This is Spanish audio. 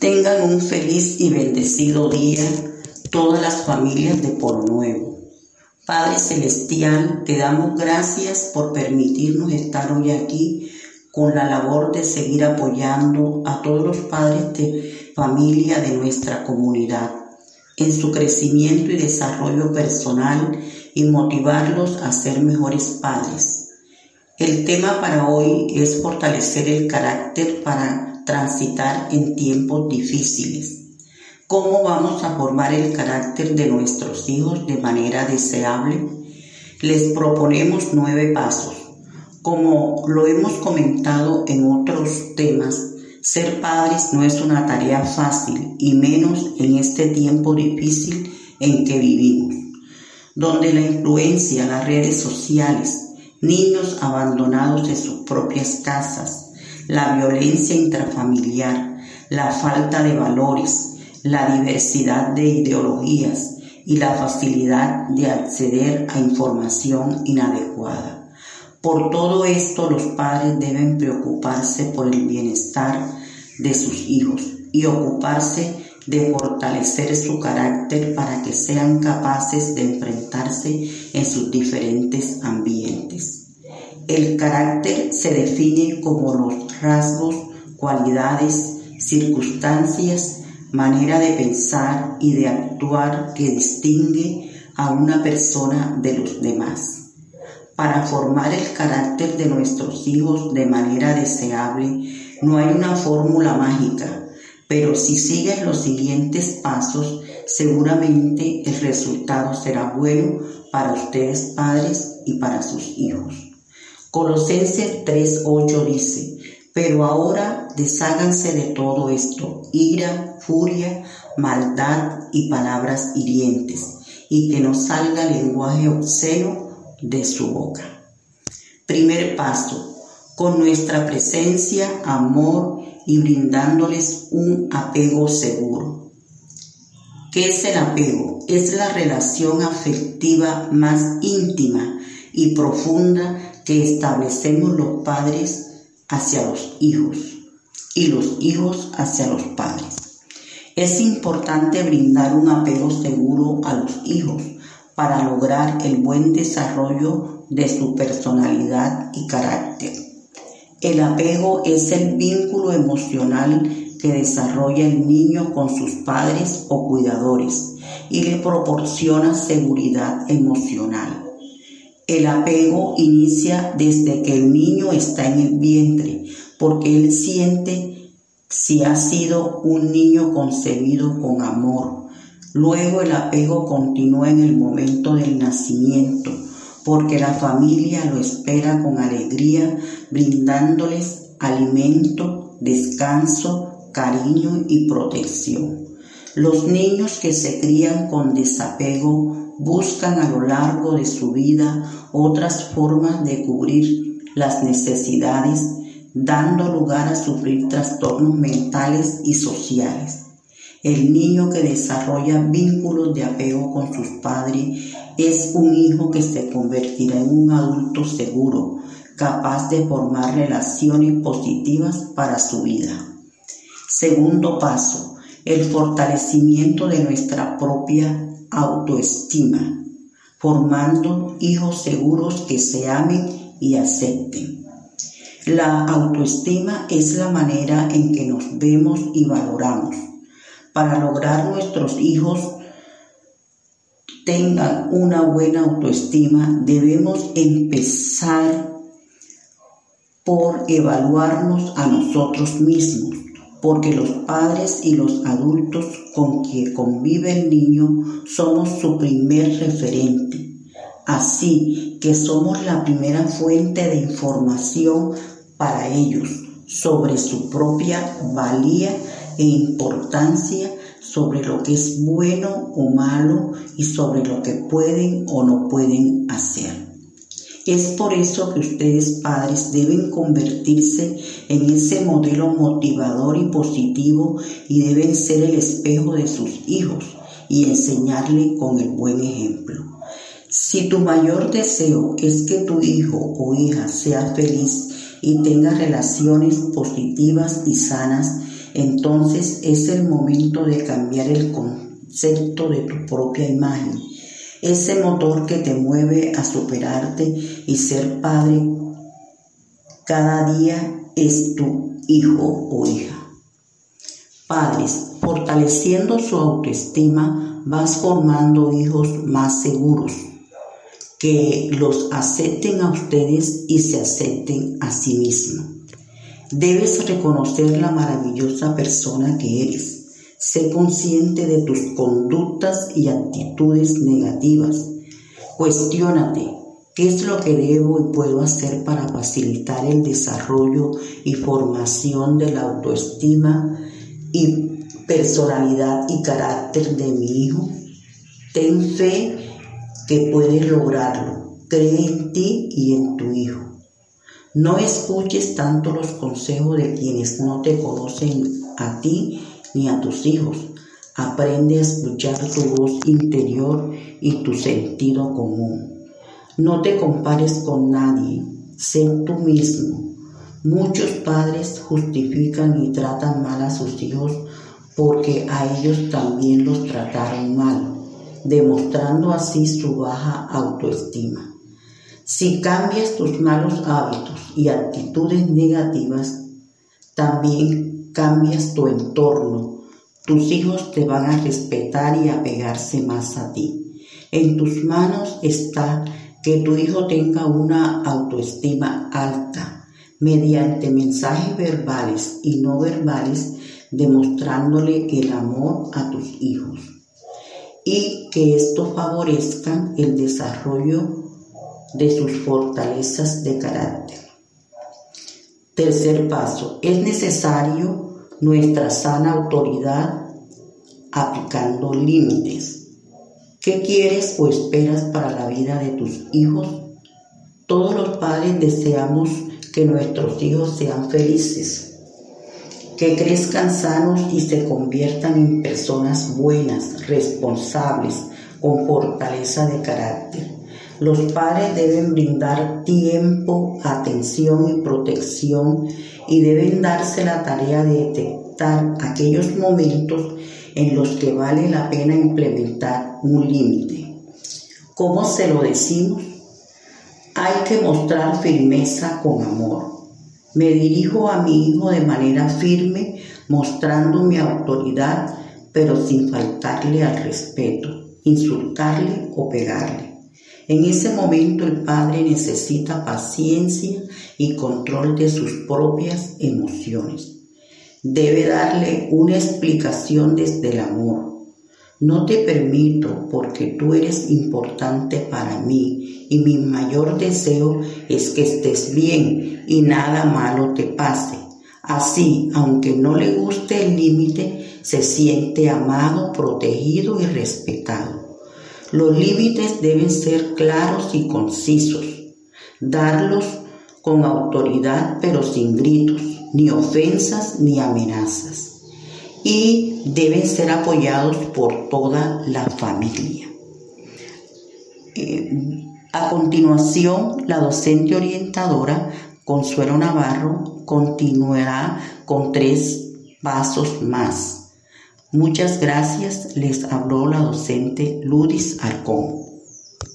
Tengan un feliz y bendecido día todas las familias de Polo Nuevo. Padre Celestial, te damos gracias por permitirnos estar hoy aquí con la labor de seguir apoyando a todos los padres de familia de nuestra comunidad en su crecimiento y desarrollo personal y motivarlos a ser mejores padres. El tema para hoy es fortalecer el carácter para transitar en tiempos difíciles. ¿Cómo vamos a formar el carácter de nuestros hijos de manera deseable? Les proponemos nueve pasos. Como lo hemos comentado en otros temas, ser padres no es una tarea fácil y menos en este tiempo difícil en que vivimos, donde la influencia, las redes sociales, niños abandonados en sus propias casas, la violencia intrafamiliar, la falta de valores, la diversidad de ideologías y la facilidad de acceder a información inadecuada. Por todo esto los padres deben preocuparse por el bienestar de sus hijos y ocuparse de fortalecer su carácter para que sean capaces de enfrentarse en sus diferentes ambientes. El carácter se define como los rasgos, cualidades, circunstancias manera de pensar y de actuar que distingue a una persona de los demás. Para formar el carácter de nuestros hijos de manera deseable, no hay una fórmula mágica, pero si siguen los siguientes pasos, seguramente el resultado será bueno para ustedes padres y para sus hijos. Colosenses 3.8 dice, pero ahora desháganse de todo esto, ira, furia, maldad y palabras hirientes, y que no salga lenguaje obsceno de su boca. Primer paso, con nuestra presencia, amor y brindándoles un apego seguro. ¿Qué es el apego? Es la relación afectiva más íntima y profunda que establecemos los padres hacia los hijos y los hijos hacia los padres. Es importante brindar un apego seguro a los hijos para lograr el buen desarrollo de su personalidad y carácter. El apego es el vínculo emocional que desarrolla el niño con sus padres o cuidadores y le proporciona seguridad emocional. El apego inicia desde que el niño está en el vientre, porque él siente si ha sido un niño concebido con amor. Luego el apego continúa en el momento del nacimiento, porque la familia lo espera con alegría, brindándoles alimento, descanso, cariño y protección. Los niños que se crían con desapego buscan a lo largo de su vida otras formas de cubrir las necesidades, dando lugar a sufrir trastornos mentales y sociales. El niño que desarrolla vínculos de apego con sus padres es un hijo que se convertirá en un adulto seguro, capaz de formar relaciones positivas para su vida. Segundo paso, el fortalecimiento de nuestra propia autoestima, formando hijos seguros que se amen y acepten. La autoestima es la manera en que nos vemos y valoramos. Para lograr nuestros hijos tengan una buena autoestima, debemos empezar por evaluarnos a nosotros mismos porque los padres y los adultos con quien convive el niño somos su primer referente. Así que somos la primera fuente de información para ellos sobre su propia valía e importancia, sobre lo que es bueno o malo y sobre lo que pueden o no pueden hacer. Es por eso que ustedes padres deben convertirse en ese modelo motivador y positivo y deben ser el espejo de sus hijos y enseñarle con el buen ejemplo. Si tu mayor deseo es que tu hijo o hija sea feliz y tenga relaciones positivas y sanas, entonces es el momento de cambiar el concepto de tu propia imagen, ese motor que te mueve a superarte y ser padre cada día es tu hijo o hija. Padres, fortaleciendo su autoestima, vas formando hijos más seguros, que los acepten a ustedes y se acepten a sí mismos. Debes reconocer la maravillosa persona que eres. Sé consciente de tus conductas y actitudes negativas. Cuestiónate qué es lo que debo y puedo hacer para facilitar el desarrollo y formación de la autoestima y personalidad y carácter de mi hijo. Ten fe que puedes lograrlo. Cree en ti y en tu hijo. No escuches tanto los consejos de quienes no te conocen a ti ni a tus hijos. Aprende a escuchar tu voz interior y tu sentido común. No te compares con nadie, sé tú mismo. Muchos padres justifican y tratan mal a sus hijos porque a ellos también los trataron mal, demostrando así su baja autoestima. Si cambias tus malos hábitos y actitudes negativas, también cambias tu entorno. Tus hijos te van a respetar y apegarse más a ti. En tus manos está que tu hijo tenga una autoestima alta mediante mensajes verbales y no verbales, demostrándole el amor a tus hijos y que esto favorezca el desarrollo de sus fortalezas de carácter. Tercer paso, es necesario nuestra sana autoridad aplicando límites. ¿Qué quieres o esperas para la vida de tus hijos? Todos los padres deseamos que nuestros hijos sean felices, que crezcan sanos y se conviertan en personas buenas, responsables, con fortaleza de carácter. Los padres deben brindar tiempo, atención y protección y deben darse la tarea de detectar aquellos momentos en los que vale la pena implementar un límite. ¿Cómo se lo decimos? Hay que mostrar firmeza con amor. Me dirijo a mi hijo de manera firme, mostrando mi autoridad, pero sin faltarle al respeto, insultarle o pegarle. En ese momento el padre necesita paciencia y control de sus propias emociones. Debe darle una explicación desde el amor. No te permito porque tú eres importante para mí y mi mayor deseo es que estés bien y nada malo te pase. Así, aunque no le guste el límite, se siente amado, protegido y respetado. Los límites deben ser claros y concisos. Darlos con autoridad pero sin gritos, ni ofensas ni amenazas. Y deben ser apoyados por toda la familia. Eh, a continuación, la docente orientadora Consuelo Navarro continuará con tres pasos más Muchas gracias, les habló la docente Ludis Arcón.